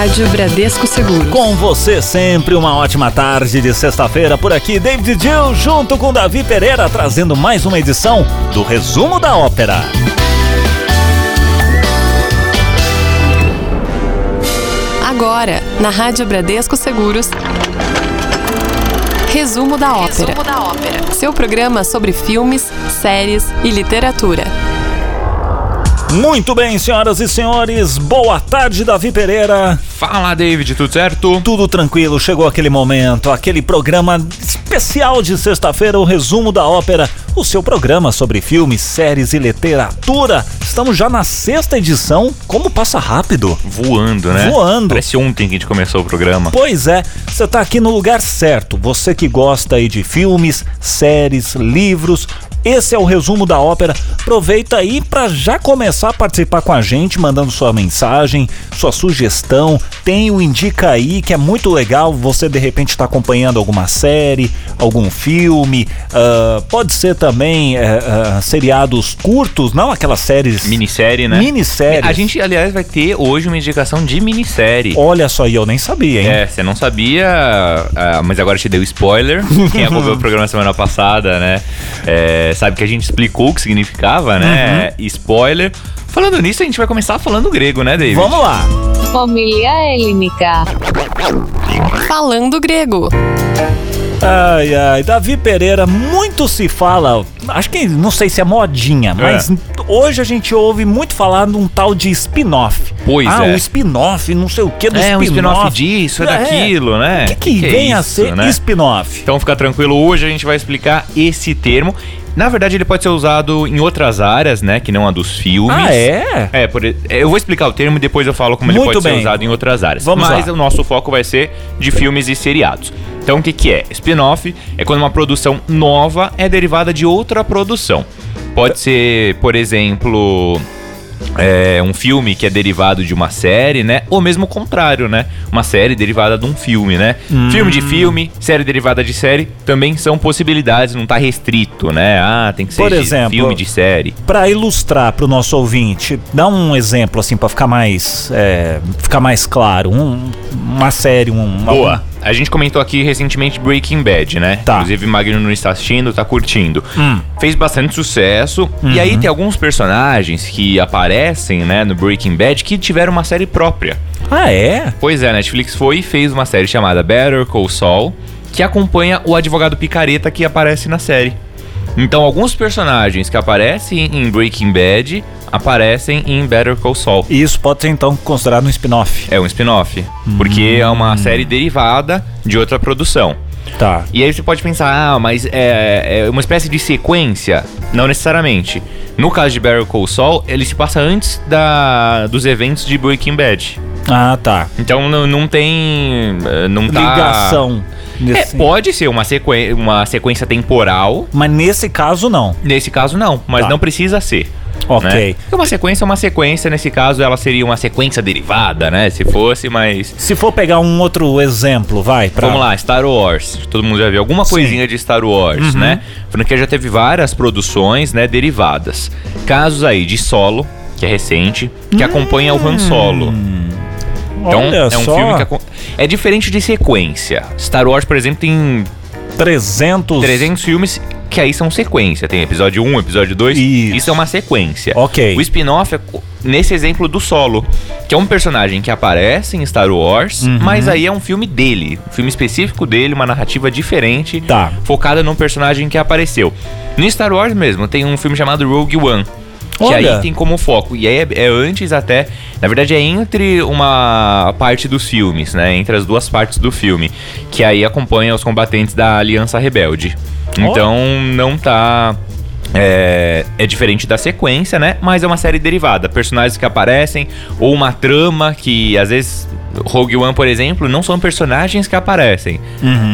Rádio Bradesco Seguros. Com você sempre, uma ótima tarde de sexta-feira por aqui, David Dill, junto com Davi Pereira, trazendo mais uma edição do Resumo da Ópera. Agora, na Rádio Bradesco Seguros. Resumo da ópera. Resumo da ópera. Seu programa sobre filmes, séries e literatura. Muito bem, senhoras e senhores, boa tarde, Davi Pereira. Fala, David, tudo certo? Tudo tranquilo, chegou aquele momento, aquele programa especial de sexta-feira, o resumo da ópera, o seu programa sobre filmes, séries e literatura. Estamos já na sexta edição, como passa rápido. Voando, né? Voando. Parece ontem que a gente começou o programa. Pois é, você tá aqui no lugar certo. Você que gosta aí de filmes, séries, livros, esse é o resumo da ópera. Aproveita aí para já começar a participar com a gente, mandando sua mensagem, sua sugestão. Tem o Indica aí, que é muito legal. Você de repente está acompanhando alguma série, algum filme. Uh, pode ser também uh, uh, seriados curtos, não aquelas séries. Minissérie, né? Minisséries. A gente, aliás, vai ter hoje uma indicação de minissérie. Olha só, e eu nem sabia, hein? É, você não sabia, mas agora te dei o spoiler. Quem acompanhou o programa semana passada, né? É, sabe que a gente explicou o que significava, né? Uhum. Spoiler. Falando nisso, a gente vai começar falando grego, né, David? Vamos lá. Família Helênica. Falando grego. Ai, ai, Davi Pereira, muito se fala, acho que não sei se é modinha, mas é. hoje a gente ouve muito falar num tal de spin-off. Pois ah, é. um spin-off, não sei o que do é, spin-off. um spin-off disso, é daquilo, né? O que, que, que vem é a ser né? spin-off? Então fica tranquilo, hoje a gente vai explicar esse termo. Na verdade, ele pode ser usado em outras áreas, né? Que não a dos filmes. Ah, é? É, por, eu vou explicar o termo e depois eu falo como Muito ele pode bem. ser usado em outras áreas. Vamos Mas lá. o nosso foco vai ser de filmes e seriados. Então, o que, que é? Spin-off é quando uma produção nova é derivada de outra produção. Pode ser, por exemplo, é, um filme que é derivado de uma série, né? Ou mesmo o contrário, né? Uma série derivada de um filme, né? Hum. Filme de filme, série derivada de série, também são possibilidades, não tá restrito, né? Ah, tem que ser Por de exemplo, filme de série. Para ilustrar para o nosso ouvinte, dá um exemplo assim para ficar mais é, ficar mais claro, um, uma série, um Boa. A gente comentou aqui recentemente Breaking Bad, né? Tá. Inclusive Magno não está assistindo, tá curtindo. Hum. Fez bastante sucesso. Uhum. E aí tem alguns personagens que aparecem, né, no Breaking Bad que tiveram uma série própria. Ah, é? Pois é, a Netflix foi e fez uma série chamada Better Call Saul, que acompanha o advogado picareta que aparece na série. Então, alguns personagens que aparecem em Breaking Bad aparecem em Better Call Saul. E isso pode ser então considerado um spin-off. É um spin-off, porque é uma série derivada de outra produção. Tá. E aí você pode pensar, ah, mas é, é uma espécie de sequência? Não necessariamente. No caso de Better Call Saul, ele se passa antes da, dos eventos de Breaking Bad. Ah, tá. Então não, não tem. Não tá... Ligação. É, pode ser uma, sequen uma sequência temporal. Mas nesse caso não. Nesse caso, não. Mas Tá. não precisa ser. Ok. Né? Porque Uma sequência é uma sequência. Nesse caso, ela seria uma sequência derivada, né? Se fosse, mas. Se for pegar um outro exemplo, vai pra... Vamos lá, Star Wars. Todo mundo já viu alguma Sim. coisinha de Star Wars, Uhum. né? A franquia já teve várias produções, né, derivadas. Casos aí de Solo, que é recente, que acompanha o Han Solo. Então, Hum. Olha é um só, filme que é diferente de sequência. Star Wars, por exemplo, tem 300... 300 filmes que aí são sequência. Tem episódio 1, episódio 2. Isso. é uma sequência. Ok. O spin-off é nesse exemplo do Solo, que é um personagem que aparece em Star Wars, Uhum. mas aí é um filme dele, um filme específico dele, uma narrativa diferente, Tá. focada num personagem que apareceu. No Star Wars mesmo, tem um filme chamado Rogue One. Que Olha. aí tem como foco. E aí é, é antes até. Na verdade, é entre uma parte dos filmes, né? Entre as duas partes do filme. Que aí acompanha os combatentes da Aliança Rebelde. Então não tá. É, é diferente da sequência, né? Mas é uma série derivada. Personagens que aparecem, ou uma trama que às vezes. Rogue One, por exemplo, não são personagens que aparecem,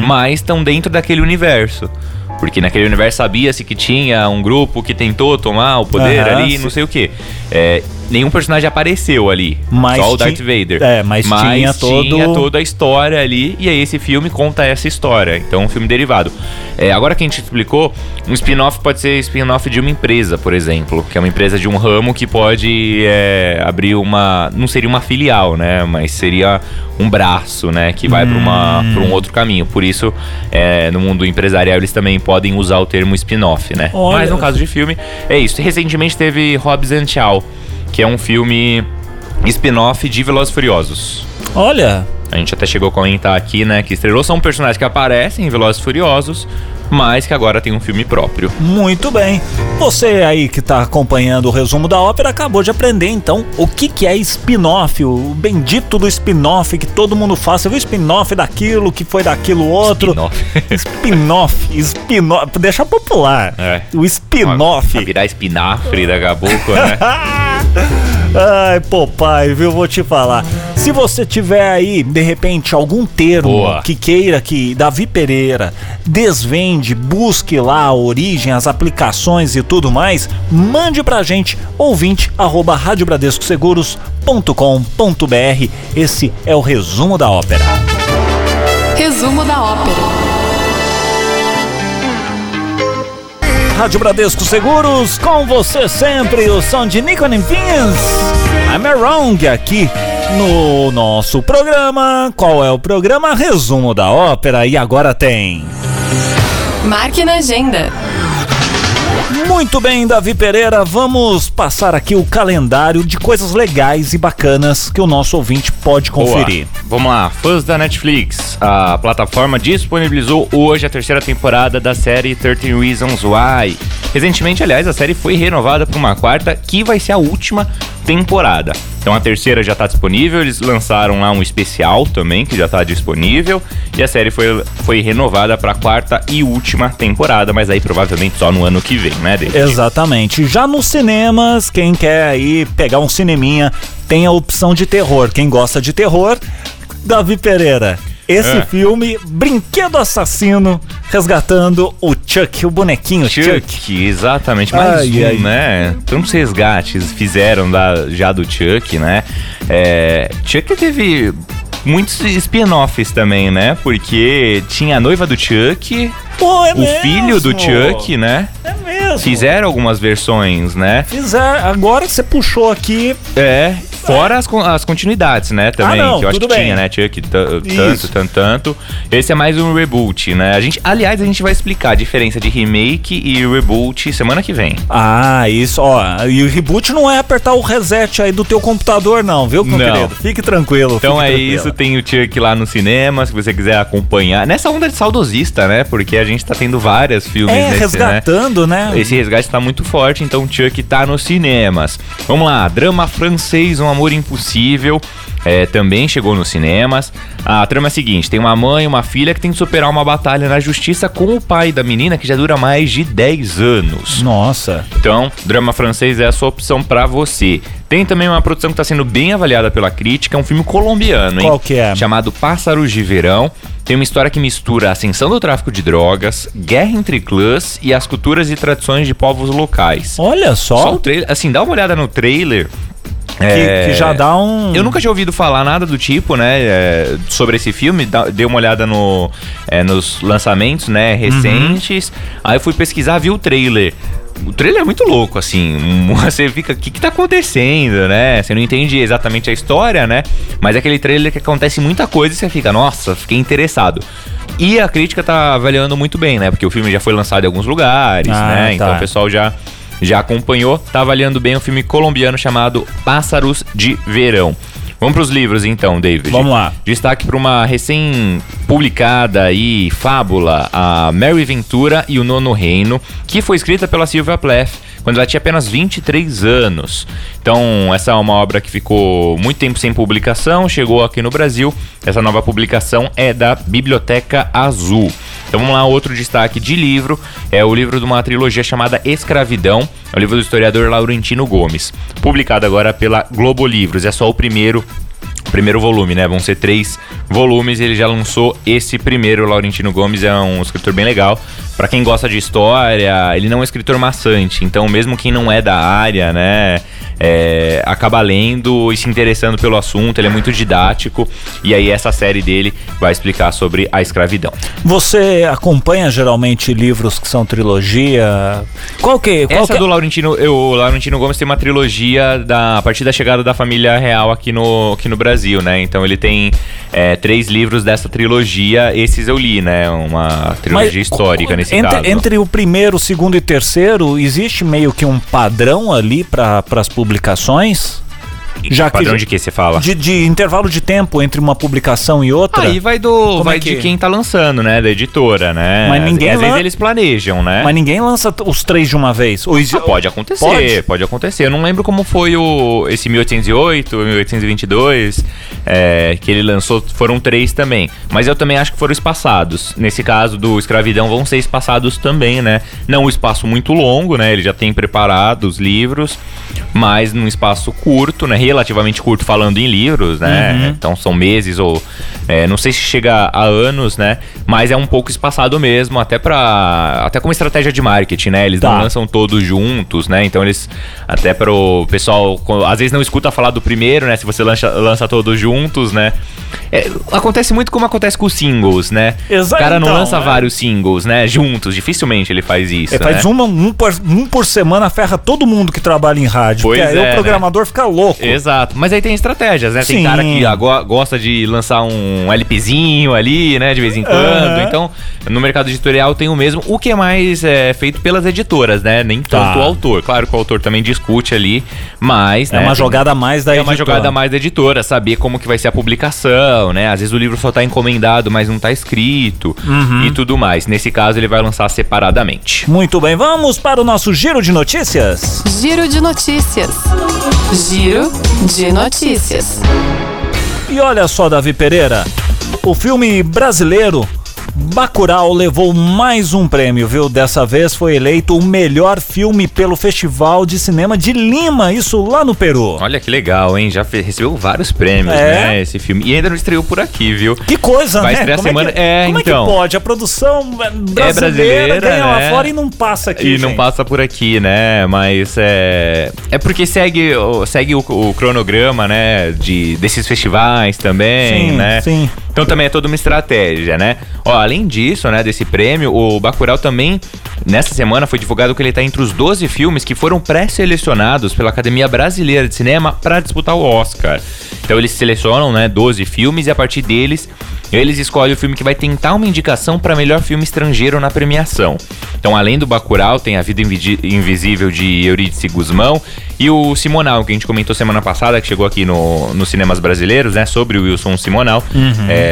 mas estão dentro daquele universo. Porque naquele universo sabia-se que tinha um grupo que tentou tomar o poder Aham, ali, sim. não sei o que. É, nenhum personagem apareceu ali. Mas só o Darth Vader. é, mas tinha todo- tinha toda a história ali. E aí esse filme conta essa história. Então, um filme derivado. É, agora que a gente explicou, um spin-off pode ser spin-off de uma empresa, por exemplo. Que é uma empresa de um ramo que pode é, abrir uma. Não seria uma filial, né? Mas seria um braço, né? Que vai para Hum. um outro caminho. Por isso, é, no mundo empresarial, eles também podem usar o termo spin-off, né? Olha. Mas no caso de filme, é isso. Recentemente teve Hobbs and Shaw, que é um filme spin-off de Velozes Furiosos. Olha, A gente até chegou a comentar aqui, né, que estrelou são personagens que aparecem em Velozes e Furiosos, mas que agora tem um filme próprio. muito bem. Você aí que tá acompanhando o resumo da ópera acabou de aprender então o que que é spin-off, o bendito do spin-off que todo mundo faz. Você viu spin-off daquilo que foi daquilo outro? Spin-off. Spin-off, spin-off, deixa popular. É. O spin-off. Virar espinafre daqui a pouco, né? Ai, papai, viu? Vou te falar. Se você tiver aí, de repente, algum termo Boa. que queira que Davi Pereira desvende, busque lá a origem, as aplicações e tudo mais, mande pra gente, ouvinte, arroba radiobradescoseguros.com.br. Esse é o resumo da ópera. Resumo da ópera. Rádio Bradesco Seguros, com você sempre, o som de Nico Pins. I'm Wrong aqui no nosso programa. Qual é o programa? Resumo da ópera e agora tem. Marque na agenda. Muito bem, Davi Pereira, vamos passar aqui o calendário de coisas legais e bacanas que o nosso ouvinte pode conferir. Boa. Vamos lá, fãs da Netflix. A plataforma disponibilizou hoje a terceira temporada da série 13 Reasons Why. Recentemente, aliás, a série foi renovada para uma quarta, que vai ser a última temporada. Então a terceira já está disponível, eles lançaram lá um especial também, que já está disponível, e a série foi, foi renovada para a quarta e última temporada, mas aí provavelmente só no ano que vem, né, David? Exatamente. Já nos cinemas, quem quer aí pegar um cineminha, tem a opção de terror. Quem gosta de terror, Davi Pereira. Esse É. filme, Brinquedo Assassino, resgatando o Chuck, o bonequinho Chuck. Chuck, exatamente. Mais Ai, um, ai. né? Tantos resgates fizeram da, já do Chuck, né? É, Chuck teve muitos spin-offs também, né? Porque tinha a noiva do Chuck, Pô, é o filho do Chuck, né? É mesmo. Fizeram algumas versões, né? Fizer. Agora você puxou aqui, É, fora as, as continuidades, né, também, Ah, não, que eu acho que bem. tinha, né, Chuck, tanto, tanto, tanto. Esse é mais um reboot, né? A gente, aliás, a gente vai explicar a diferença de remake e reboot semana que vem. Ah, isso, ó. E o reboot não é apertar o reset aí do teu computador, não, viu, meu Não. querido? Fique tranquilo. Então fique é tranquilo. isso, tem o Chuck lá no cinema, se você quiser acompanhar. Nessa onda de saudosista, né? Porque a gente tá tendo vários filmes É, nesse, né? resgatando, né? Esse resgate tá muito forte, então o Chuck tá nos cinemas. Vamos lá, drama francês, Um Amor Impossível. É, também chegou nos cinemas. A trama é a seguinte: tem uma mãe e uma filha que tem que superar uma batalha na justiça com o pai da menina que já dura mais de 10 anos. Nossa. Então, drama francês é a sua opção pra você. Tem também uma produção que tá sendo bem avaliada pela crítica, é um filme colombiano, hein? Qual que é? Chamado Pássaros de Verão. Tem uma história que mistura a ascensão do tráfico de drogas, guerra entre clãs e as culturas e tradições de povos locais. Olha Só só. o trailer, assim, dá uma olhada no trailer. que, É, que já dá um. eu nunca tinha ouvido falar nada do tipo, né, é, sobre esse filme. Dá- Dei uma olhada no, é, nos lançamentos, né, recentes. Aí eu fui pesquisar, vi o trailer. O trailer é muito louco, assim. Você fica, o que, que tá acontecendo, né? Você não entende exatamente a história, né? Mas é aquele trailer que acontece muita coisa e você fica, nossa, fiquei interessado. E a crítica tá avaliando muito bem, né? Porque o filme já foi lançado em alguns lugares, Ah, né? tá. Então o pessoal já já acompanhou, tá avaliando bem o filme colombiano chamado Pássaros de Verão. Vamos pros livros então, David. Vamos lá. Destaque para uma recém-publicada aí fábula, a Mary Ventura e o Nono Reino, que foi escrita pela Sylvia Plath quando ela tinha apenas 23 anos. Então, essa é uma obra que ficou muito tempo sem publicação, chegou aqui no Brasil. Essa nova publicação é da Biblioteca Azul. Então vamos lá, outro destaque de livro é o livro de uma trilogia chamada Escravidão, é o livro do historiador Laurentino Gomes, publicado agora pela Globo Livros. É só o primeiro primeiro volume, né? Vão ser três volumes. Ele já lançou esse primeiro. O Laurentino Gomes é um escritor bem legal. Pra quem gosta de história, ele não é um escritor maçante. Então, mesmo quem não é da área, né, é, acaba lendo e se interessando pelo assunto. Ele é muito didático. E aí, essa série dele vai explicar sobre a escravidão. Você acompanha geralmente livros que são trilogia? Qual que, qual Essa que... do Laurentino, eu, o Laurentino Gomes tem uma trilogia da, a partir da chegada da família real aqui no, aqui no Brasil, né? Então ele tem é, três livros dessa trilogia. Esses eu li, né? Uma trilogia Mas, histórica nesse entre, caso. entre o primeiro, o segundo e terceiro, existe meio que um padrão ali para as publicações? Já Padrão que, de que você fala? de, de intervalo de tempo entre uma publicação e outra? Aí vai do Como vai é que- de quem tá lançando, né? Da editora, né? Mas ninguém Às vezes lan- eles planejam, né? Mas ninguém lança os três de uma vez. Ou Ah, pode acontecer, Pode? pode? acontecer. Eu não lembro como foi o esse 1808, 1822, é, que ele lançou, foram três também. Mas eu também acho que foram espaçados. Nesse caso do Escravidão, vão ser espaçados também, né? Não um espaço muito longo, né? Ele já tem preparado os livros, mas num espaço curto, né? Relativamente curto falando em livros, né? Uhum. Então são meses ou é, não sei se chega a anos, né? Mas é um pouco espaçado mesmo, até para até como estratégia de marketing, né? Eles Tá. não lançam todos juntos, né? Então eles até para o pessoal às vezes não escuta falar do primeiro, né? Se você lança, lança todos juntos, né? É, acontece muito como acontece com os singles, né? Exato, o cara não então, lança é. vários singles, né? Juntos, dificilmente ele faz isso, É, faz né? uma, um, por, um por semana, ferra todo mundo que trabalha em rádio. Pois é, o programador fica louco. Exato. Mas aí tem estratégias, né? Tem Sim. cara que gosta de lançar um LPzinho ali, né? De vez em quando. Aham. Então, no mercado editorial tem o mesmo. O que é mais é, feito pelas editoras, né? Nem Tá. tanto o autor. Claro que o autor também discute ali, mas... É né, uma tem- jogada mais da é uma editora. jogada mais da editora, saber como que vai ser a publicação, né? Às vezes o livro só tá encomendado, mas não tá escrito Uhum. e tudo mais. Nesse caso, ele vai lançar separadamente. Muito bem, vamos para o nosso giro de notícias. Giro de notícias. Giro de notícias. E olha só, Davi Pereira, o filme brasileiro Bacurau levou mais um prêmio, viu? Dessa vez foi eleito o melhor filme pelo Festival de Cinema de Lima, isso lá no Peru. Olha que legal, hein? Já recebeu vários prêmios, É. né? Esse filme. E ainda não estreou por aqui, viu? Que coisa, Vai né? estrear como semana- É, que, é, como então. é que pode? A produção brasileira, brasileira, ganha lá né? fora e não passa aqui, E não gente. passa por aqui, né? Mas é. É porque segue, o- segue o, o cronograma, né? De, desses festivais também, Sim, né? sim. Então também é toda uma estratégia, né? Ó, além disso, né, desse prêmio, o Bacurau também, nessa semana, foi divulgado que ele tá entre os 12 filmes que foram pré-selecionados pela Academia Brasileira de Cinema para disputar o Oscar. Então eles selecionam, né, 12 filmes e a partir deles, eles escolhem o filme que vai tentar uma indicação para melhor filme estrangeiro na premiação. Então, além do Bacurau, tem A Vida Invisível de Eurídice Guzmão e o Simonal, que a gente comentou semana passada, que chegou aqui no, nos cinemas brasileiros, né, sobre o Wilson Simonal. É,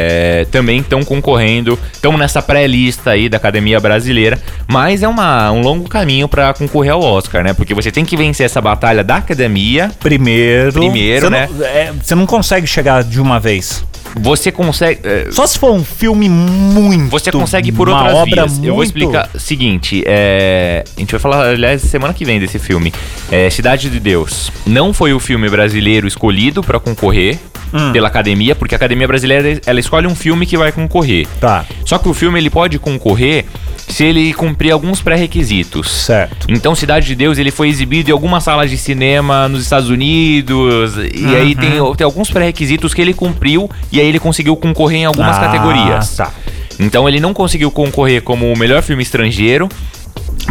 também estão concorrendo, estão nessa pré-lista aí da Academia Brasileira, mas é uma, um longo caminho para concorrer ao Oscar, né? Porque você tem que vencer essa batalha da Academia, Primeiro. Primeiro, você né? Não, é, você não consegue chegar de uma vez. Você consegue. é, Só se for um filme muito. Você consegue por outras obra vias. Muito... Eu vou explicar. Seguinte, é, a gente vai falar, aliás, semana que vem desse filme. É, Cidade de Deus. Não foi o filme brasileiro escolhido pra concorrer Hum. pela academia, porque a academia brasileira ela escolhe um filme que vai concorrer. Tá, Só que o filme ele pode concorrer se ele cumprir alguns pré-requisitos. certo. Então, Cidade de Deus, ele foi exibido em algumas salas de cinema nos Estados Unidos. E aí tem, Uhum. tem alguns pré-requisitos que ele cumpriu. E aí ele conseguiu concorrer em algumas Ah, categorias. Tá. Então ele não conseguiu concorrer como o melhor filme estrangeiro.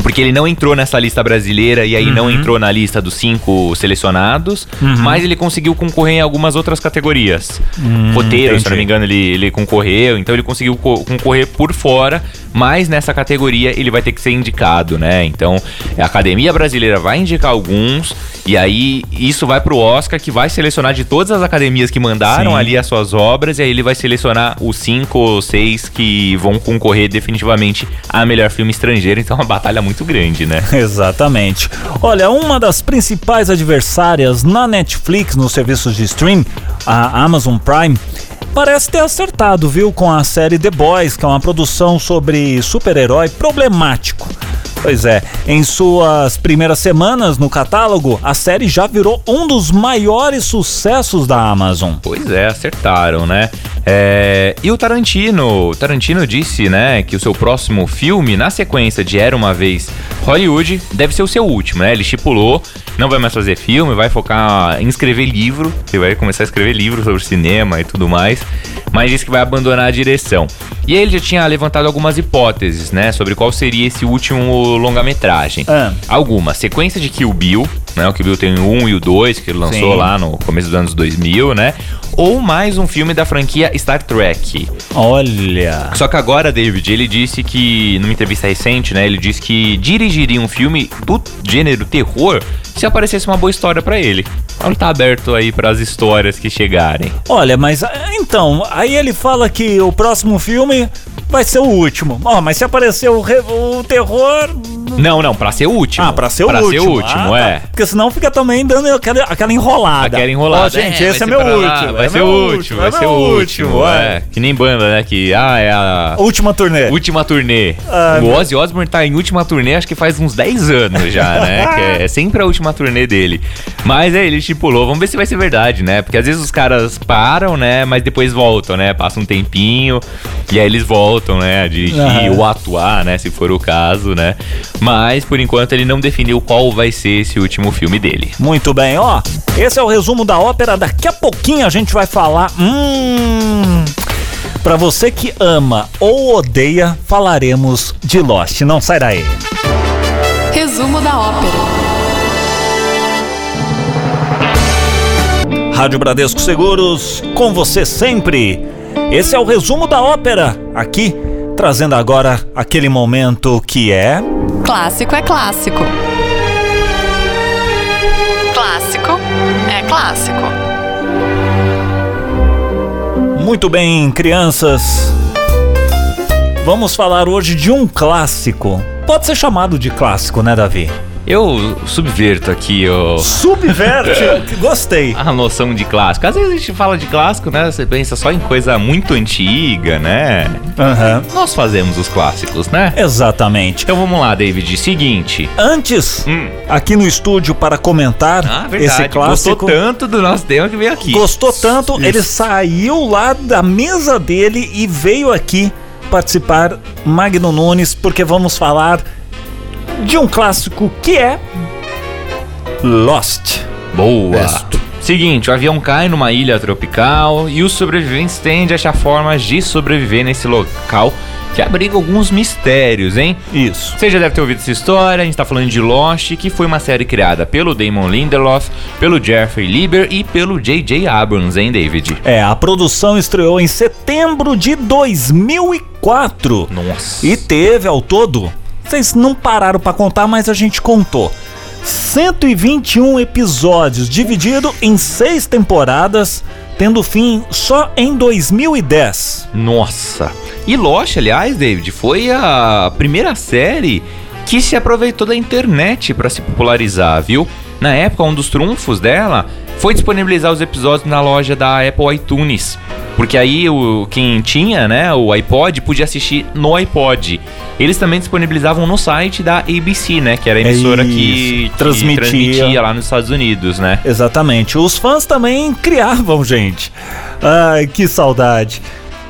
Porque ele não entrou nessa lista brasileira e aí não Uhum. entrou na lista dos cinco selecionados, mas ele conseguiu concorrer em algumas outras categorias. Roteiro, se eu não Hum, entendi. me engano, ele, ele concorreu, então ele conseguiu co- concorrer por fora, mas nessa categoria ele vai ter que ser indicado, né? Então a Academia Brasileira vai indicar alguns, e aí isso vai pro Oscar, que vai selecionar de todas as academias que mandaram Sim. ali as suas obras, e aí ele vai selecionar os cinco ou seis que vão concorrer definitivamente a melhor filme estrangeiro. Então é uma batalha muito grande, né? Exatamente. Olha, uma das principais adversárias na Netflix, nos serviços de stream, a Amazon Prime, parece ter acertado, viu, com a série The Boys, que é uma produção sobre super-herói problemático. Pois é, em suas primeiras semanas no catálogo, a série já virou um dos maiores sucessos da Amazon. Pois é, acertaram, né? É, e o Tarantino, o Tarantino disse, né, que o seu próximo filme, na sequência de Era Uma Vez Hollywood, deve ser o seu último, né? Ele estipulou, não vai mais fazer filme, vai focar em escrever livro, ele vai começar a escrever livro sobre cinema e tudo mais, mas disse que vai abandonar a direção. E aí ele já tinha levantado algumas hipóteses, né, sobre qual seria esse último longa-metragem. Ah. Algumas, sequência de Kill Bill, né, o Kill Bill tem o 1 e o 2, que ele lançou Sim. lá no começo dos anos 2000, né? Ou mais um filme da franquia Star Trek. Olha. Só que agora, David, ele disse que, numa entrevista recente, né, ele disse que dirigiria um filme do gênero terror se aparecesse uma boa história pra ele. Ele tá aberto aí pras histórias que chegarem. Olha, mas ah, então, aí ele fala que o próximo filme vai ser o último. Ó, mas se aparecer o, re- o terror. Não, não, pra ser o último. Ah, pra ser o pra último. Ser o último, Ah, tá. é. Porque senão fica também dando aquela, aquela enrolada. Aquela enrolada. Ó, gente, É, esse é vai meu ser pra último. Vai é ser o último, vai é ser meu o último. É. Que nem banda, né? Que, ah, é a Última turnê. última turnê. Ah, o Ozzy Osbourne tá em última turnê acho que faz uns 10 anos já, né? é, é sempre a última turnê dele. Mas é, ele estipulou, vamos ver se vai ser verdade, né? Porque às vezes os caras param, né? Mas depois voltam, né? Passa um tempinho e aí eles voltam, né? A dirigir ou atuar, né? Se for o caso, né? Mas por enquanto ele não definiu qual vai ser esse último filme dele. Muito bem, ó. Esse é o resumo da ópera. Daqui a pouquinho a gente vai falar. Hum. Pra você que ama ou odeia, falaremos de Lost. Não sai daí. Resumo da ópera. Rádio Bradesco Seguros, com você sempre. Esse é o resumo da ópera. Aqui, trazendo agora aquele momento que é. Clássico é clássico. Clássico é clássico. Muito bem, crianças. Vamos falar hoje de um clássico. Pode ser chamado de clássico, né, Davi? Eu subverto aqui o. Subverte. Gostei. a noção de clássico. Às vezes a gente fala de clássico, né? Você pensa só em coisa muito antiga, né? Aham. Nós fazemos os clássicos, né? Exatamente. Então vamos lá, David. Seguinte. Antes, Hum. aqui no estúdio para comentar Ah, esse clássico. Gostou tanto do nosso tema que veio aqui. Gostou tanto, ele saiu lá da mesa dele e veio aqui participar Magno Nunes, porque vamos falar de um clássico que é Lost. Boa. Seguinte, o avião cai numa ilha tropical e os sobreviventes têm de achar formas de sobreviver nesse local que abriga alguns mistérios, hein? Isso. Você já deve ter ouvido essa história, a gente tá falando de Lost, que foi uma série criada pelo Damon Lindelof, pelo Jeffrey Lieber e pelo J.J. Abrams, hein, David? É, a produção estreou em setembro de 2004 Nossa. e teve ao todo, vocês não pararam pra contar, mas a gente contou. 121 episódios, dividido em seis temporadas, tendo fim só em 2010. Nossa. E Lost, aliás, David, foi a primeira série que se aproveitou da internet para se popularizar, viu? Na época, um dos trunfos dela foi disponibilizar os episódios na loja da Apple iTunes. Porque aí o, quem tinha, né, o iPod podia assistir no iPod. Eles também disponibilizavam no site da ABC, né, que era a emissora que, Isso, que transmitia. transmitia lá nos Estados Unidos, né? Exatamente. Os fãs também criavam, gente. Ai, que saudade.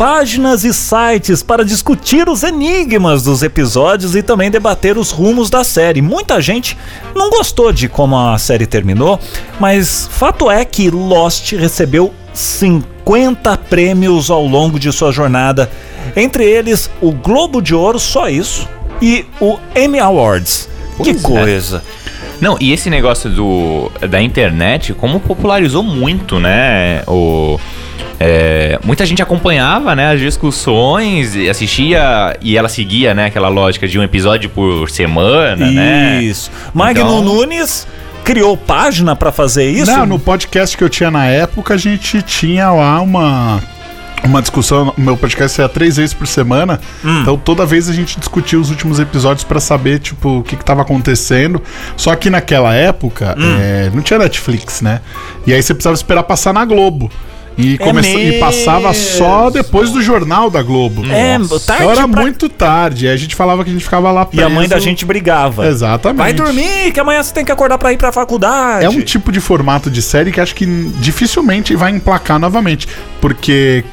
Páginas e sites para discutir os enigmas dos episódios e também debater os rumos da série. Muita gente não gostou de como a série terminou, mas fato é que Lost recebeu 50 prêmios ao longo de sua jornada, entre eles o Globo de Ouro, só isso, e o Emmy Awards. Pois que é. coisa. Não, e esse negócio do, da internet, como popularizou muito, né? O, é, muita gente acompanhava, né, as discussões, e assistia e ela seguia, né, aquela lógica de um episódio por semana, né? Isso. Magno Então- Nunes criou página pra fazer isso? Não, no podcast que eu tinha na época, a gente tinha lá uma. Uma discussão, o meu podcast é três vezes por semana, Hum. então toda vez a gente discutia os últimos episódios pra saber, tipo, o que que tava acontecendo. Só que naquela época, Hum. é, não tinha Netflix, né? E aí você precisava esperar passar na Globo. E, começa- e passava só depois do jornal da Globo. É, Nossa. tarde Então era pra- muito tarde. Aí a gente falava que a gente ficava lá E a mãe da preso. gente brigava. Exatamente. Vai dormir, que amanhã você tem que acordar pra ir pra faculdade. É um tipo de formato de série que acho que dificilmente vai emplacar novamente. Porque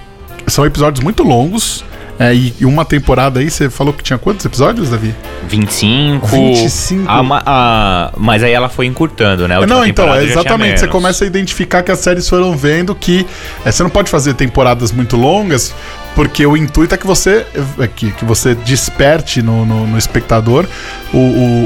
são episódios muito longos. É, e uma temporada aí, você falou que tinha quantos episódios, Davi? 25. 25. A a- mas aí ela foi encurtando, né? Não, então, é exatamente. Você começa a identificar que as séries foram vendo que é, você não pode fazer temporadas muito longas, porque o intuito é que você é que, que você desperte no, no, no espectador o, o,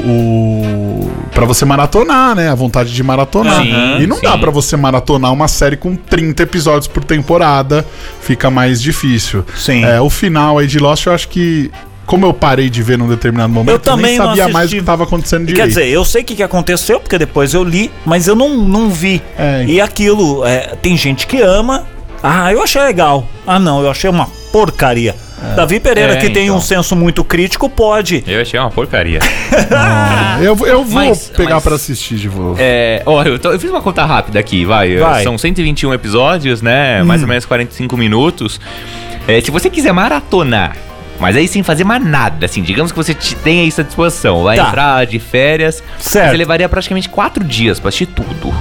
o para você maratonar, né? A vontade de maratonar. Sim, e não dá sim. pra você maratonar uma série com 30 episódios por temporada, fica mais difícil. Sim. É, o final aí de Lost, eu acho que como eu parei de ver num determinado momento, Eu também nem não sabia mais o que estava acontecendo direito. Quer dizer, eu sei o que, que aconteceu, porque depois eu li, mas eu não, não vi. É. E aquilo, é, tem gente que ama. Ah, eu achei legal. Ah, não, eu achei uma porcaria. Davi Pereira, É, que tem então. um senso muito crítico, pode. Eu achei uma porcaria. Eu, eu vou Mas- pegar mas- pra assistir de volta. É, ó, eu, tô- eu fiz uma conta rápida aqui, vai. Vai. São 121 episódios, né? Mais ou menos 45 minutos. É, se você quiser maratonar, mas aí sem fazer mais nada, assim, digamos que você te- tenha isso à disposição, vai Tá. entrar de férias, Certo. você levaria praticamente 4 dias pra assistir tudo.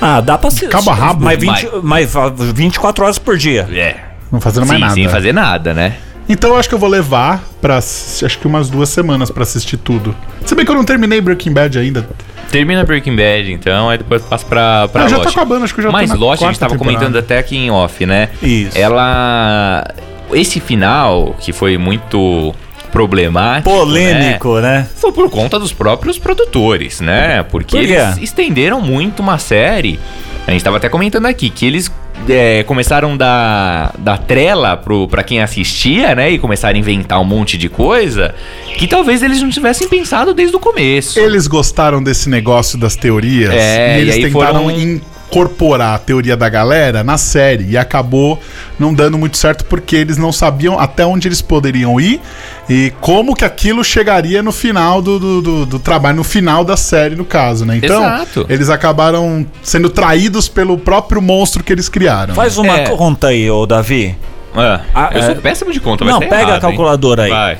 Ah, dá pra assistir. Cabo a rabo. Mas, 20, mas ah, 24 horas por dia. É. Não fazendo mais Sim, nada. sem fazer nada, né? Então eu acho que eu vou levar pra ass- acho que umas duas semanas pra assistir tudo. Se bem que eu não terminei Breaking Bad ainda. Termina Breaking Bad, então, aí depois passa pra, pra Ah, já Lost. tá acabando, acho que eu já tô Mas Lost, a gente tava temporada. comentando até aqui em off, né? Isso. Ela... Esse final, que foi muito problemático, né? Polêmico, né? Foi por conta dos próprios produtores, né? Porque Por eles estenderam muito uma série. A gente tava até comentando aqui que eles é, começaram da, da trela pro, pra quem assistia, né? E começaram a inventar um monte de coisa que talvez eles não tivessem pensado desde o começo. Eles gostaram desse negócio das teorias É, e eles e tentaram foram- incorporar a teoria da galera na série e acabou não dando muito certo porque eles não sabiam até onde eles poderiam ir e como que aquilo chegaria no final do, do, do- do trabalho, no final da série, no caso, né? Então, Exato. eles acabaram sendo traídos pelo próprio monstro que eles criaram. Faz uma É. conta aí, ô Davi. Ah, Ah, eu sou é. péssimo de conta, Não, ser pega a errado, hein? calculadora aí. Vai.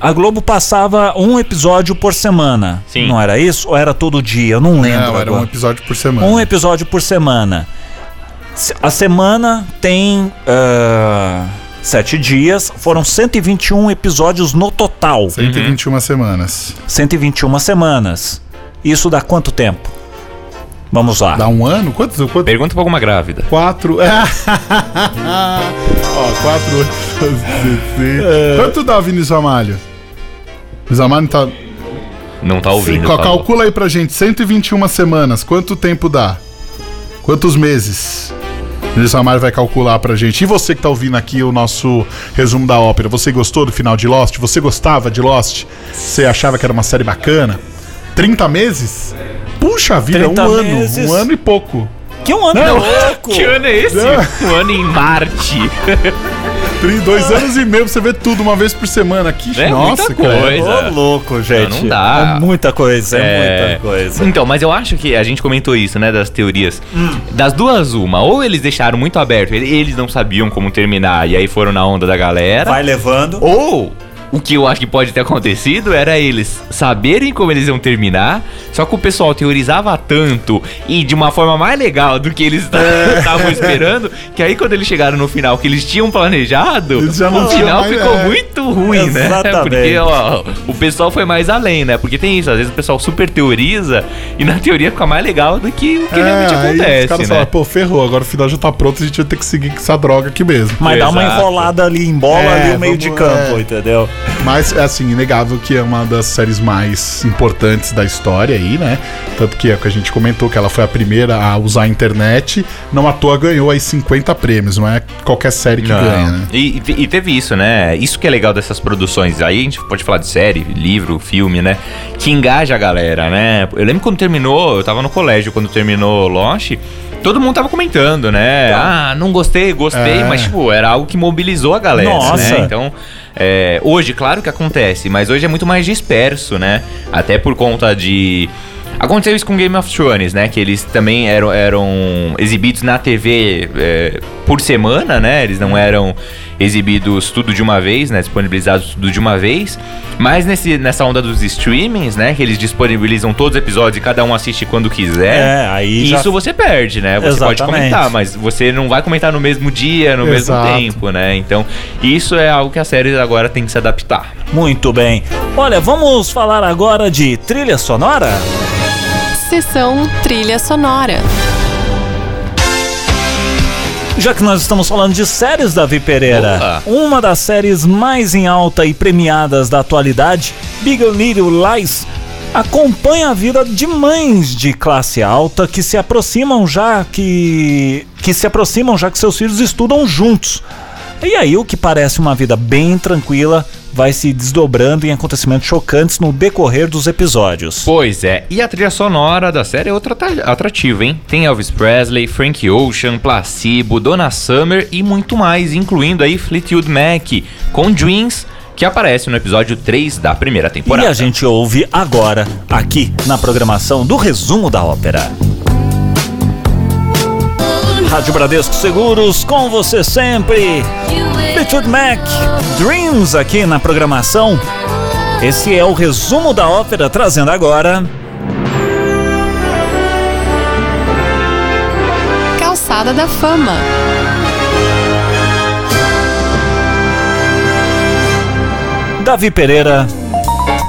A Globo passava um episódio por semana. Sim. Não era isso? Ou era todo dia? Eu não lembro. Não, era um agora. episódio por semana. Um episódio por semana. Se- A semana tem ah, sete dias. Foram 121 episódios no total. 121 semanas. 121 semanas. Isso dá quanto tempo? Vamos lá. Dá um ano? Quantos? quantos? Pergunta pra alguma grávida. Quatro. Ó, quatro, oito, dezesseis. Quanto dá, Vinícius Amalho? Vinícius Amalho tá. Não tá ouvindo. Cal- calcula aí pra gente, 121 semanas. Quanto tempo dá? Quantos meses? Vinícius Amalho vai calcular pra gente. E você que tá ouvindo aqui o nosso resumo da ópera, você gostou do final de Lost? Você gostava de Lost? Você achava que era uma série bacana? 30 meses? Puxa vida, 30 um meses. ano. Um ano e pouco. Que um ano Não. louco! Que ano é esse? Um ano em Marte. Dois anos e meio pra você ver tudo uma vez por semana. Que É nossa, muita cara. coisa. Ô, louco, gente. Não, não dá. É muita coisa, é, muita coisa. Então, mas eu acho que a gente comentou isso, né, das teorias. Hum. Das duas, uma. Ou eles deixaram muito aberto, ele- eles não sabiam como terminar, e aí foram na onda da galera. Vai levando. Ou o que eu acho que pode ter acontecido era eles saberem como eles iam terminar, só que o pessoal teorizava tanto e de uma forma mais legal do que eles É. estavam esperando, que aí quando eles chegaram no final que eles tinham planejado, Eles já não o final ficou é. muito ruim, né? Exatamente. Porque ó, o pessoal foi mais além, né? Porque tem isso, às vezes o pessoal super teoriza e na teoria fica mais legal do que o que realmente É, aí os acontece, caras né? falam, pô, ferrou, agora o final já tá pronto, a gente vai ter que seguir com essa droga aqui mesmo. Mas dá uma Exato. enrolada ali em bola É, ali o meio de vamos- campo, é. entendeu? Mas é assim, inegável que é uma das séries mais importantes da história aí, né? Tanto que é o que a gente comentou que ela foi a primeira a usar a internet, não à toa ganhou aí 50 prêmios, não é qualquer série que Não. ganha, né? E, e- teve isso, né? Isso que é legal dessas produções. Aí a gente pode falar de série, livro, filme, né? Que engaja a galera, né? Eu lembro quando terminou, eu tava no colégio quando terminou Lost. Todo mundo tava comentando, né? Ah, não gostei, gostei, É. mas, tipo, era algo que mobilizou a galera, Nossa. né? Então, é, hoje, claro que acontece, mas hoje é muito mais disperso, né? Até por conta de Aconteceu isso com Game of Thrones, né? Que eles também eram, eram exibidos na TV é, por semana, né? Eles não eram exibidos tudo de uma vez, né? Disponibilizados tudo de uma vez. Mas nesse, nessa onda dos streamings, né? Que eles disponibilizam todos os episódios e cada um assiste quando quiser. É, aí já- Isso você perde, né? Você pode Exatamente. comentar, mas você não vai comentar no mesmo dia, no Exato. mesmo tempo, né? Então, isso é algo que a série agora tem que se adaptar. Muito bem. Olha, vamos falar agora de trilha sonora? Sessão trilha sonora. Já que nós estamos falando de séries, Davi Pereira, Opa. uma das séries mais em alta e premiadas da atualidade, Big Little Lies, acompanha a vida de mães de classe alta que se aproximam já que que se aproximam já que seus filhos estudam juntos. E aí o que parece uma vida bem tranquila vai se desdobrando em acontecimentos chocantes no decorrer dos episódios. Pois é, e a trilha sonora da série é outra atra- atrativa, hein? Tem Elvis Presley, Frank Ocean, Placebo, Donna Summer e muito mais, incluindo aí Fleetwood Mac com Dreams, que aparece no episódio 3 da primeira temporada. E a gente ouve agora, aqui na programação do Resumo da Ópera. Rádio Bradesco Seguros, com você sempre. Fleetwood Mac, Dreams aqui na programação. Esse é o Resumo da Ópera, trazendo agora... Calçada da Fama. Davi Pereira,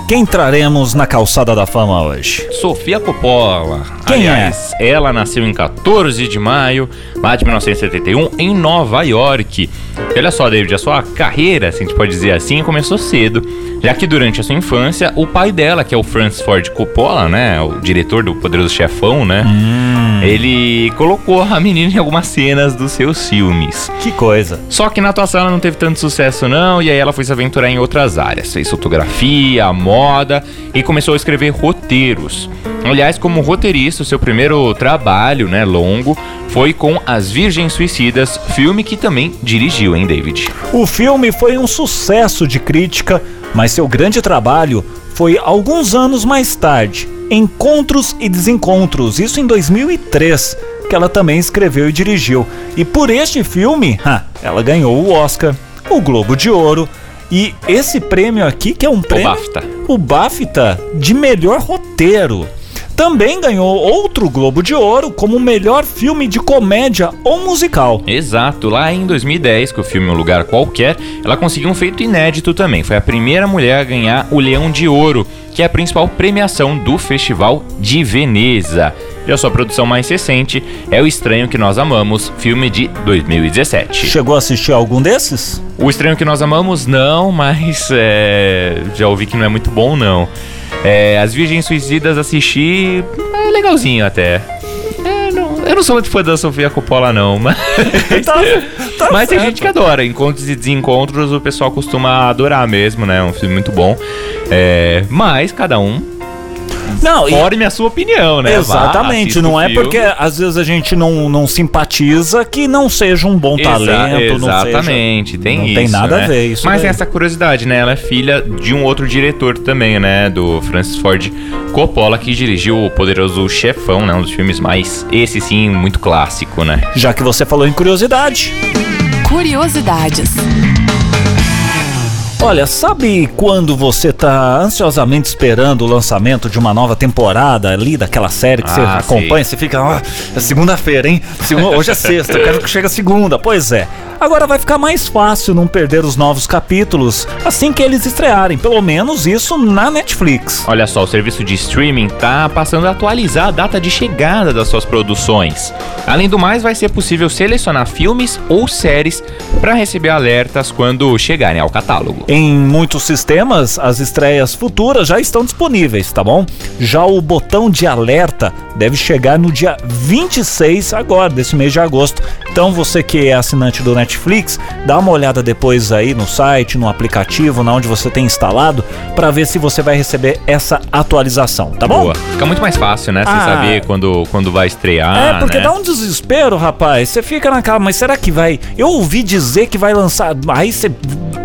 quem traremos na Calçada da Fama hoje? Sofia Coppola. Quem é? Aliás, ela nasceu em 14 de maio, lá de 1971, em Nova York. E olha só, David, a sua carreira, se a gente pode dizer assim, começou cedo, já que durante a sua infância, o pai dela, que é o Francis Ford Coppola, né, o diretor do Poderoso Chefão, né, ele colocou a menina em algumas cenas dos seus filmes. Que coisa. Só que na atuação ela não teve tanto sucesso não, e aí ela foi se aventurar em outras áreas. Fez fotografia, moda e começou a escrever roteiros. Aliás, como roteirista, o seu primeiro trabalho, né, longo, foi com As Virgens Suicidas, filme que também dirigiu, hein, David? O filme foi um sucesso de crítica, mas seu grande trabalho foi alguns anos mais tarde, Encontros e Desencontros, isso em 2003, que ela também escreveu e dirigiu. E por este filme, ha, ela ganhou o Oscar, o Globo de Ouro e esse prêmio aqui que é um prêmio BAFTA. O BAFTA de melhor roteiro. Também ganhou outro Globo de Ouro como melhor filme de comédia ou musical. Exato, lá em 2010, com o filme Um Lugar Qualquer, ela conseguiu um feito inédito também. Foi a primeira mulher a ganhar o Leão de Ouro, que é a principal premiação do Festival de Veneza. E a sua produção mais recente é O Estranho que Nós Amamos, filme de 2017. Chegou a assistir algum desses? O Estranho que Nós Amamos, não, mas é, já ouvi que não é muito bom, não. É, As Virgens Suicidas assisti, é legalzinho até. É, não- eu não sou muito fã da Sofia Coppola, não, mas. Tá- tá mas tem certo. gente que adora. Encontros e desencontros o pessoal costuma adorar mesmo, né? É um filme muito bom. É, mas cada um Não, e- forme a sua opinião, né? Vá, Exatamente, assista não é porque às vezes a gente não, não simpatiza que não seja um bom Exa- talento, não seja... Exatamente, tem não isso. tem nada né? a ver isso Mas daí. tem essa curiosidade, né? Ela é filha de um outro diretor também, né? Do Francis Ford Coppola, que dirigiu o Poderoso Chefão, né? Um dos filmes mais, esse sim, muito clássico, né? Já que você falou em curiosidade, Curiosidades. Olha, sabe quando você tá ansiosamente esperando o lançamento de uma nova temporada ali daquela série que você Ah, acompanha, você fica, ó, é segunda-feira, hein? Hoje é sexta, eu quero que chegue a segunda. Pois é. Agora vai ficar mais fácil não perder os novos capítulos assim que eles estrearem, pelo menos isso na Netflix. Olha só, o serviço de streaming tá passando a atualizar a data de chegada das suas produções. Além do mais, vai ser possível selecionar filmes ou séries para receber alertas quando chegarem ao catálogo. Em muitos sistemas, as estreias futuras já estão disponíveis, tá bom? Já o botão de alerta deve chegar no dia 26 agora, desse mês de agosto. Então você que é assinante do Netflix, dá uma olhada depois aí no site, no aplicativo, na onde você tem instalado, para ver se você vai receber essa atualização, tá bom? Boa. Fica muito mais fácil, né? Você Ah. saber quando, quando vai estrear. É, porque né? dá um desespero, rapaz. Você fica naquela, mas será que vai? Eu ouvi dizer que vai lançar. Aí você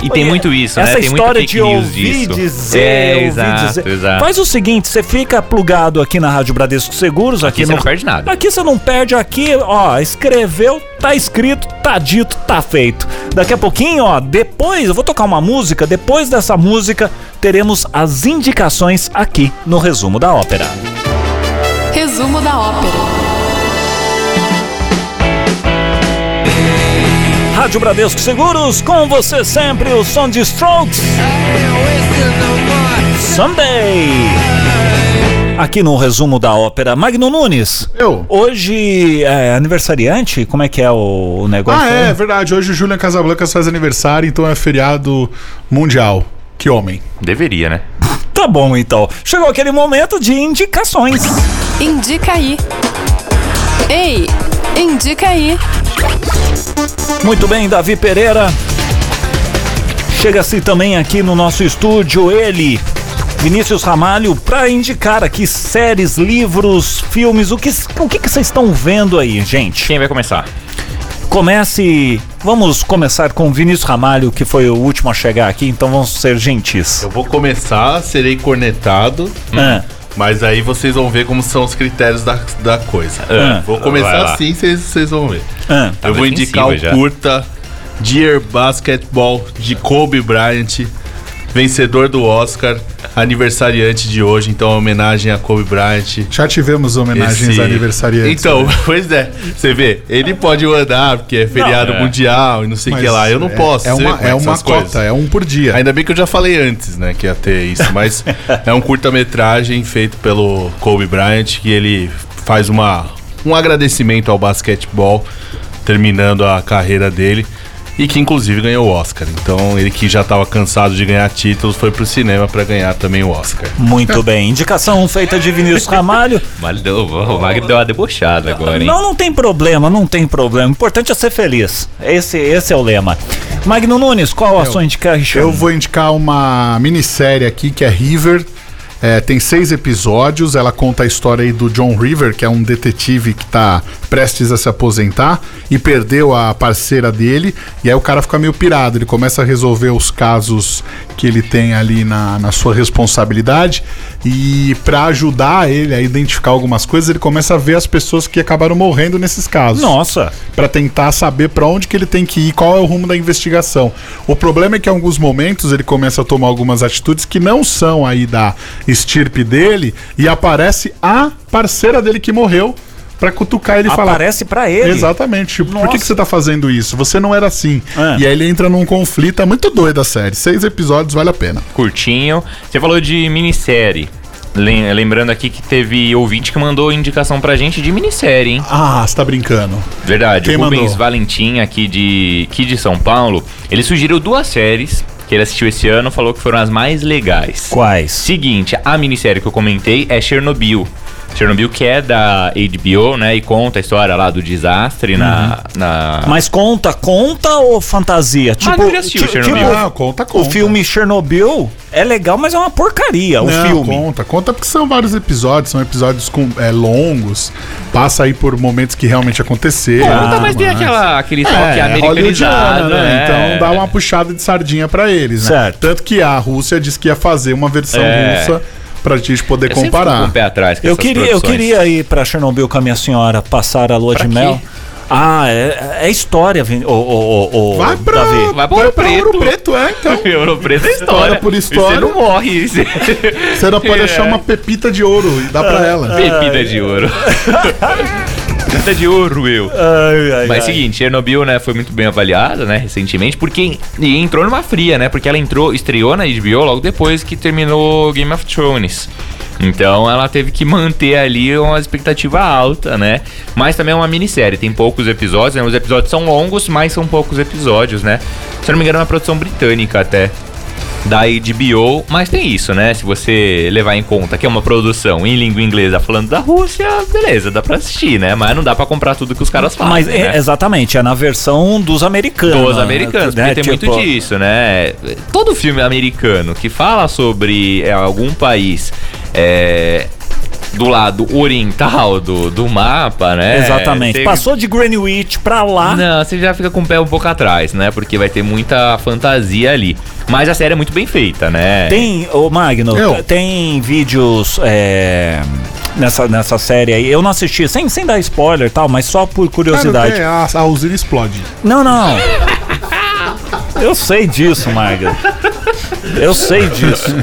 E tem muito isso, Essa né? Tem muito história fake de news ouvir disso. dizer, É, ouvir exato, dizer. exato. Faz o seguinte, você fica plugado aqui na Rádio Bradesco Seguros. Aqui, Aqui você no... não perde nada. Aqui você não perde, aqui, ó, escreveu, tá escrito, tá dito, tá feito. Daqui a pouquinho, ó, depois, eu vou tocar uma música, depois dessa música, teremos as indicações aqui no resumo da ópera. Resumo da ópera. Rádio Bradesco Seguros, com você sempre, o som de Strokes. Someday. Aqui no resumo da ópera, Magno Nunes. Eu. Hoje é aniversariante? Como é que é o, negócio? Ah, é, verdade. Hoje o Julian Casablancas faz aniversário, então é feriado mundial. Que homem. Deveria, né? Tá bom então. Chegou aquele momento de indicações. Indica aí. Ei, indica aí. Muito bem, Davi Pereira. Chega-se também aqui no nosso estúdio ele, Vinícius Ramalho, para indicar aqui séries, livros, filmes. O que o que vocês estão vendo aí, gente? Quem vai começar? Comece. Vamos começar com o Vinícius Ramalho, que foi o último a chegar aqui, então vamos ser gentis. Eu vou começar, serei cornetado, Ah, mas aí vocês vão ver como são os critérios da, da coisa. Ah. Vou Vai começar assim, vocês vão ver. ah. Eu vou indicar o já. curta Dear Basketball de Kobe Bryant, vencedor do Oscar, aniversariante de hoje, então homenagem a Kobe Bryant. Já tivemos homenagens Esse- aniversariantes. Então, né? pois é, você vê, ele pode mandar porque é feriado é. mundial e não sei o que lá. Eu não é- posso. É uma, é uma coisas. cota, é um por dia. Ainda bem que eu já falei antes, né, que ia ter isso, mas é um curta-metragem feito pelo Kobe Bryant que ele faz uma, um agradecimento ao basquetebol, terminando a carreira dele. E que inclusive ganhou o Oscar. Então ele que já estava cansado de ganhar títulos foi pro cinema para ganhar também o Oscar. Muito bem. Indicação feita de Vinícius Ramalho. O Magno deu uma debochada agora, hein? Não, não tem problema, não tem problema. O importante é ser feliz. Esse, esse é o lema. Magno Nunes, qual a sua indicação? Eu vou indicar uma minissérie aqui que é River. É, tem seis episódios. Ela conta a história aí do John River, que é um detetive que tá prestes a se aposentar e perdeu a parceira dele. E aí o cara fica meio pirado. Ele começa a resolver os casos que ele tem ali na, na sua responsabilidade. E para ajudar ele a identificar algumas coisas, ele começa a ver as pessoas que acabaram morrendo nesses casos Nossa. Pra tentar saber pra onde que ele tem que ir, qual é o rumo da investigação. O problema é que em alguns momentos ele começa a tomar algumas atitudes que não são aí da estirpe dele e aparece a parceira dele que morreu pra cutucar ele e falar. Aparece pra ele. Exatamente. Tipo, por que, que você tá fazendo isso? Você não era assim. É. E aí ele entra num conflito. É muito doida a série. Seis episódios, vale a pena. Curtinho. Você falou de minissérie. Lem- Lembrando aqui que teve ouvinte que mandou indicação pra gente de minissérie, hein? Ah, você tá brincando. Verdade, Quem o Rubens mandou? Valentim, aqui de, aqui de São Paulo, ele sugeriu duas séries que ele assistiu esse ano, falou que foram as mais legais. Quais? Seguinte, a minissérie que eu comentei é Chernobyl. Chernobyl que é da HBO, né? E conta a história lá do desastre na, na... Mas conta, conta ou fantasia? Tipo, Magno já assistiu ti- Chernobyl. Ah, conta, o conta. filme Chernobyl é legal, mas é uma porcaria o Não, filme. Conta, conta porque são vários episódios, são episódios com, é, longos, passa aí por momentos que realmente aconteceram. Conta, mas tem mas- aquela, aquele toque É, americanizado, né? Então dá uma puxada de sardinha pra eles, né? Certo. Tanto que a Rússia disse que ia fazer uma versão É. russa pra gente poder Eu comparar. o pé atrás Eu queria, eu produções. queria ir pra Chernobyl com a minha senhora passar a lua Pra de quê? mel. Ah, é, é história, ô, ô, ô, Vai pra, Davi. Vai pra Ouro Preto. Ouro Preto, é, então. Ouro Preto é história. Por história. Você não morre. Você... Você ainda pode É. achar uma pepita de ouro e dá pra ela. Bebida de ouro. Bebida de ouro, eu. Ai, ai, Mas ai. seguinte, Chernobyl, né, foi muito bem avaliada, né, recentemente, porque e entrou numa fria, né, porque ela entrou, estreou na HBO logo depois que terminou Game of Thrones. Então ela teve que manter ali uma expectativa alta, né? Mas também é uma minissérie, tem poucos episódios, né? Os episódios são longos, mas são poucos episódios, né? Se eu não me engano, é uma produção britânica até da HBO, mas tem isso, né? Se você levar em conta que é uma produção em língua inglesa falando da Rússia, beleza, dá pra assistir, né? Mas não dá pra comprar tudo que os caras fazem. Mas né? é, exatamente, é na versão dos americanos. Dos americanos, né? porque tem Tipo, muito disso, né? Todo filme americano que fala sobre é, algum país é, do lado oriental do, do mapa, né? Exatamente. Passou de Greenwich pra lá. Não, você já fica com o pé um pouco atrás, né? Porque vai ter muita fantasia ali. Mas a série é muito bem feita, né? Tem, ô Magno, Eu. tem vídeos é, nessa, nessa série aí. Eu não assisti, sem, sem dar spoiler e tal, mas só por curiosidade. Cara, a, a usina explode. Não, não. Eu sei disso, Magno. Eu sei disso.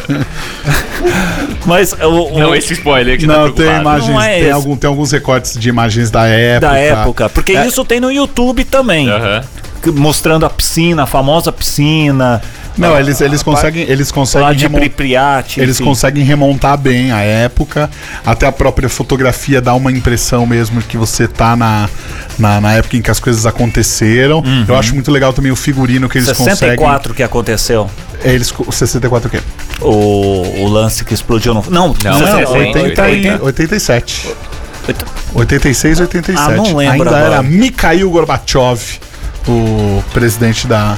Mas o, o- Não, esse spoiler que Não, tá tem imagens, Não é tem, algum, tem alguns recortes de imagens da época. da época, porque É. isso tem no YouTube também, Aham. Mostrando a piscina, a famosa piscina. Não, eles, eles conseguem, eles lá conseguem de remon- Pripyat. Eles enfim. conseguem remontar bem a época, até a própria fotografia dá uma impressão mesmo que você tá na, na, na época em que as coisas aconteceram. Eu acho muito legal também o figurino que eles 64 que aconteceu. conseguem. Eles, co- 64 o quê? O, o lance que explodiu no. Não, Não, Não, 60, 80 e 80. 87. 86, 87. Ah, não lembro Ainda agora. era Mikhail Gorbachev, o presidente da,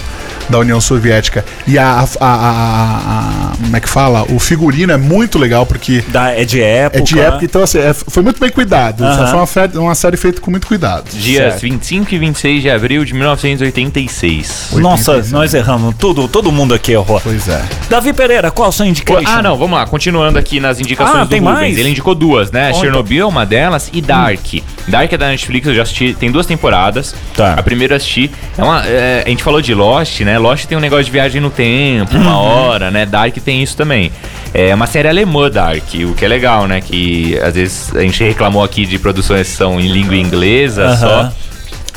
da União Soviética. E a, a, a- a- a- Como é que fala? O figurino é muito legal porque. Da, é de época. É de época, então assim, é- foi muito bem cuidado. Aham. Foi uma, fe- uma série feita com muito cuidado. Dias Certo. 25 e 26 de abril de 1986. Nossa, 86. nós erramos. Tudo, todo mundo aqui errou. Pois é. Davi Pereira, qual a sua indication? Ah, não, vamos lá. Continuando aqui nas indicações Ah, do tem Rubens. mais? Ele indicou duas, né? Onde? Chernobyl é uma delas e Dark. Dark é da Netflix, eu já assisti. Tem duas temporadas. Tá. A primeira eu assisti. É uma, é, a gente falou de Lost, né? Lost tem um negócio de viagem no tempo, Uhum. uma hora, né? Dark tem isso também. É uma série alemã, Dark, o que é legal, né? Que às vezes a gente reclamou aqui de produções que são em língua inglesa Aham. só.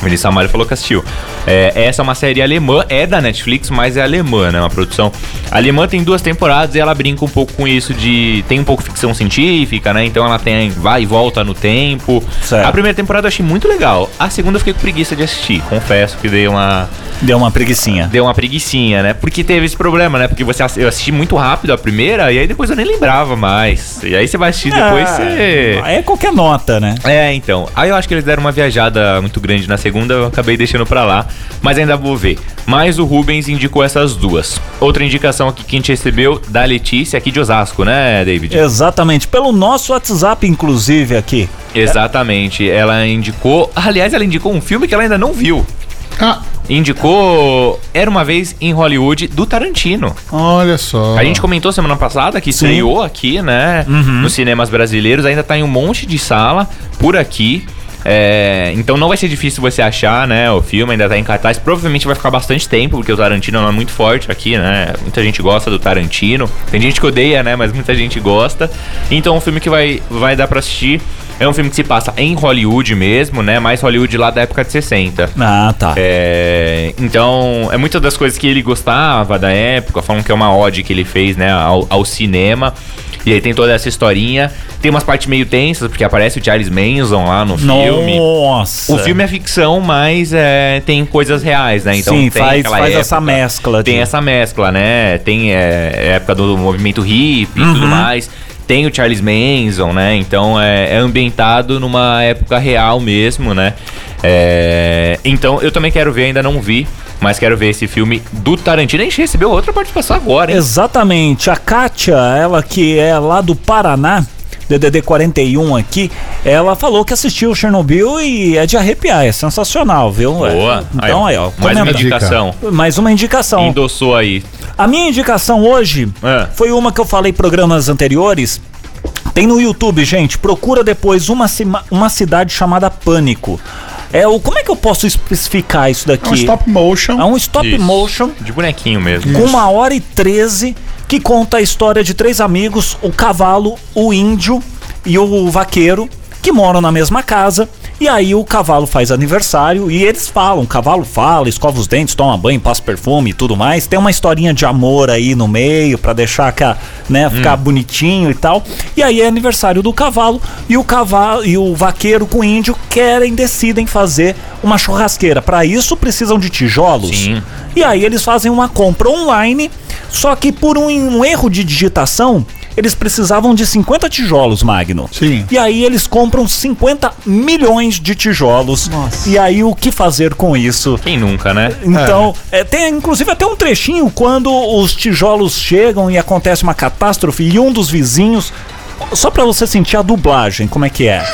Melissa Amaro falou que assistiu. É, essa é uma série alemã, é da Netflix, mas é alemã, né? Uma produção alemã tem duas temporadas e ela brinca um pouco com isso de. Tem um pouco ficção científica, né? Então ela tem. vai e volta no tempo. Certo. A primeira temporada eu achei muito legal. A segunda eu fiquei com preguiça de assistir. Confesso que dei uma. Deu uma preguicinha. Deu uma preguicinha, né? Porque teve esse problema, né? Porque você, eu assisti muito rápido a primeira e aí depois eu nem lembrava mais. E aí você vai assistir depois Ah, você. É qualquer nota, né? É, então. Aí eu acho que eles deram uma viajada muito grande na segunda, eu acabei deixando pra lá, mas ainda vou ver. Mas o Rubens indicou essas duas. Outra indicação aqui que a gente recebeu da Letícia, aqui de Osasco, né, David? Exatamente. Pelo nosso WhatsApp, inclusive, aqui. Exatamente. Ela indicou. Aliás, ela indicou um filme que ela ainda não viu. Ah, Indicou Era uma vez em Hollywood do Tarantino. olha só. A gente comentou semana passada que estreou aqui, né? Uhum. Nos cinemas brasileiros, ainda tá em um monte de sala por aqui. É, então não vai ser difícil você achar, né? O filme ainda tá em cartaz. Provavelmente vai ficar bastante tempo, porque o Tarantino é muito forte aqui, né? Muita gente gosta do Tarantino. Tem gente que odeia, né? Mas muita gente gosta. Então é um filme que vai, vai dar pra assistir. É um filme que se passa em Hollywood mesmo, né? Mais Hollywood lá da época de 60. Ah, tá. É, então, é muitas das coisas que ele gostava da época, falam que é uma ode que ele fez, né, ao, ao cinema. E aí tem toda essa historinha. Tem umas partes meio tensas, porque aparece o Charles Manson lá no filme. Nossa. O filme é ficção, mas é, tem coisas reais, né? Então Sim, tem faz, faz essa época- mescla. Tem de- essa mescla, né? Tem é, época do movimento hippie e Uhum. tudo mais. Tem o Charles Manson, né? Então é, é ambientado numa época real mesmo, né? É, então eu também quero ver, ainda não vi, mas quero ver esse filme do Tarantino. A gente recebeu outra participação agora, hein? Exatamente. A Kátia, ela que é lá do Paraná, DDD 41 aqui, ela falou que assistiu Chernobyl e é de arrepiar, é sensacional, viu? Boa. Então aí, ó. Mais uma indicação. Mais uma indicação. Endossou aí. A minha indicação hoje É. foi uma que eu falei em programas anteriores. Tem no YouTube, gente. Procura depois uma, uma cidade chamada Pânico. É o como é que eu posso especificar isso É um daqui? stop motion. É um stop Isso. motion De bonequinho mesmo. com uma hora e treze que conta a história de três amigos, o cavalo, o índio e o vaqueiro, que moram na mesma casa. E aí o cavalo faz aniversário e eles falam, o cavalo fala, escova os dentes, toma banho, passa perfume e tudo mais. Tem uma historinha de amor aí no meio pra deixar cá, né, ficar bonitinho e tal. E aí é aniversário do cavalo e o cavalo e o vaqueiro com o índio querem decidem fazer uma churrasqueira. Pra isso precisam de tijolos. Sim. E aí eles fazem uma compra online, só que por um, um erro de digitação, eles precisavam de 50 tijolos, Magno. Sim. E aí eles compram 50 milhões de tijolos. Nossa. E aí o que fazer com isso? Quem nunca, né? Então, é, tem inclusive até um trechinho quando os tijolos chegam e acontece uma catástrofe e um dos vizinhos Só pra você sentir a dublagem, como é que é?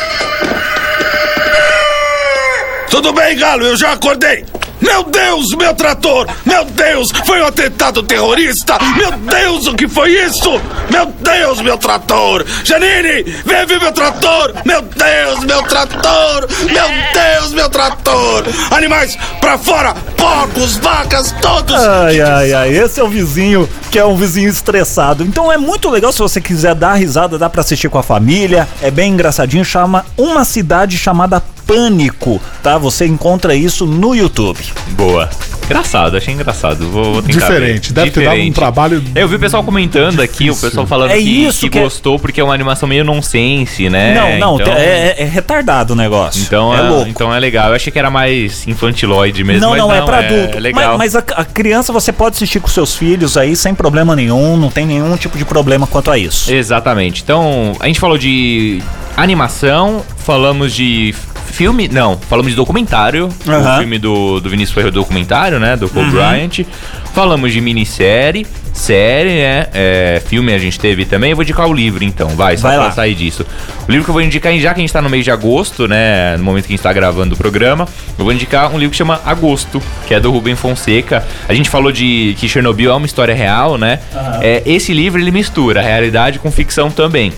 Tudo bem, Galo, eu já acordei. Meu Deus, meu trator! Meu Deus, foi um atentado terrorista! Meu Deus, o que foi isso? Meu Deus, meu trator! Janine, vem ver meu trator! Meu Deus, meu trator! Meu Deus, meu trator! Animais, pra fora! Porcos, vacas, todos! Ai, ai, ai, esse é o vizinho que é um vizinho estressado. Então é muito legal se você quiser dar risada, dá pra assistir com a família. É bem engraçadinho, chama Uma Cidade Chamada Pânico, tá? Você encontra isso no YouTube. Boa. Engraçado, achei engraçado. Vou, vou tentar Diferente, ver. deve ter dado um trabalho É, Eu vi o pessoal comentando aqui, o Difícil. pessoal falando É que, isso que que é- gostou porque é uma animação meio nonsense, né? não, não, então, é, é- é retardado o negócio. Então é é, louco. então é legal. Eu achei que era mais infantiloide mesmo. não, mas não, é pra adulto. É legal. Mas, mas a, a criança você pode assistir com seus filhos aí sem problema nenhum, não tem nenhum tipo de problema quanto a isso. Exatamente. Então, a gente falou de animação, falamos de filme, não, falamos de documentário, o filme do, do Vinícius Ferreira documentário, né, do Kobe Bryant. Falamos de minissérie, série, né, é, filme a gente teve também. Eu vou indicar o livro, então, vai, só Vai pra lá. sair disso. O livro que eu vou indicar, já que a gente tá no mês de agosto, né, no momento que a gente tá gravando o programa, eu vou indicar um livro que chama Agosto, que é do Rubem Fonseca. A gente falou de que Chernobyl é uma história real, né? É, esse livro, ele mistura realidade com ficção também.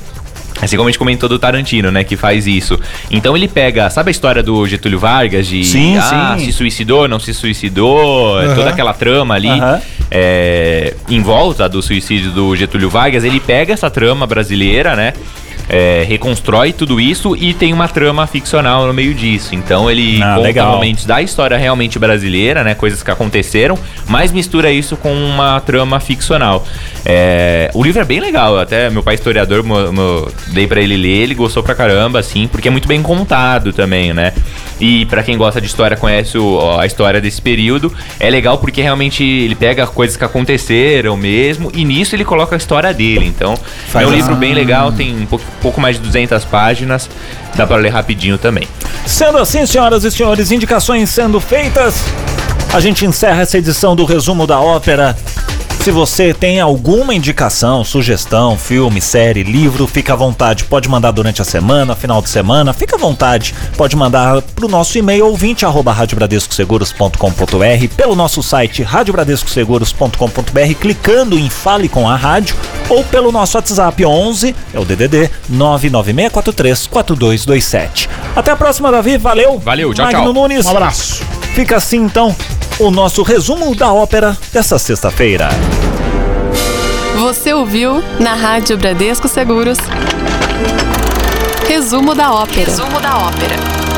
Assim como a gente comentou do Tarantino, né, que faz isso. Então ele pega, sabe a história do Getúlio Vargas de Sim, ah, sim. se suicidou, não se suicidou, Aham. toda aquela trama ali Aham. é, em volta do suicídio do Getúlio Vargas, ele pega essa trama brasileira, né? É, reconstrói tudo isso e tem uma trama ficcional no meio disso. Então ele Ah, conta legal. momentos da história realmente brasileira, né? Coisas que aconteceram, mas mistura isso com uma trama ficcional. É, o livro é bem legal, até meu pai historiador, mo- mo- dei pra ele ler, ele gostou pra caramba, assim, porque é muito bem contado também, né? E pra quem gosta de história, conhece o- a história desse período, é legal porque realmente ele pega coisas que aconteceram mesmo, e nisso ele coloca a história dele. Então, Faz é um livro bem legal, tem um pouco, pouco mais de 200 páginas, dá pra ler rapidinho também. Sendo assim, senhoras e senhores, indicações sendo feitas, a gente encerra essa edição do resumo da ópera. Se você tem alguma indicação, sugestão, filme, série, livro, fica à vontade. Pode mandar durante a semana, final de semana, fica à vontade. Pode mandar pro nosso e-mail ouvinte arroba radiobradescoseguros.com.br, pelo nosso site radiobradescoseguros.com.br, clicando em Fale com a Rádio, ou pelo nosso WhatsApp 11, é o DDD 996434227. Até a próxima, Davi. Valeu. Valeu, tchau, Magno tchau. Nunes. Um abraço. Fica assim então o nosso resumo da ópera dessa sexta-feira. Você ouviu na Rádio Bradesco Seguros. Resumo da ópera. Resumo da ópera.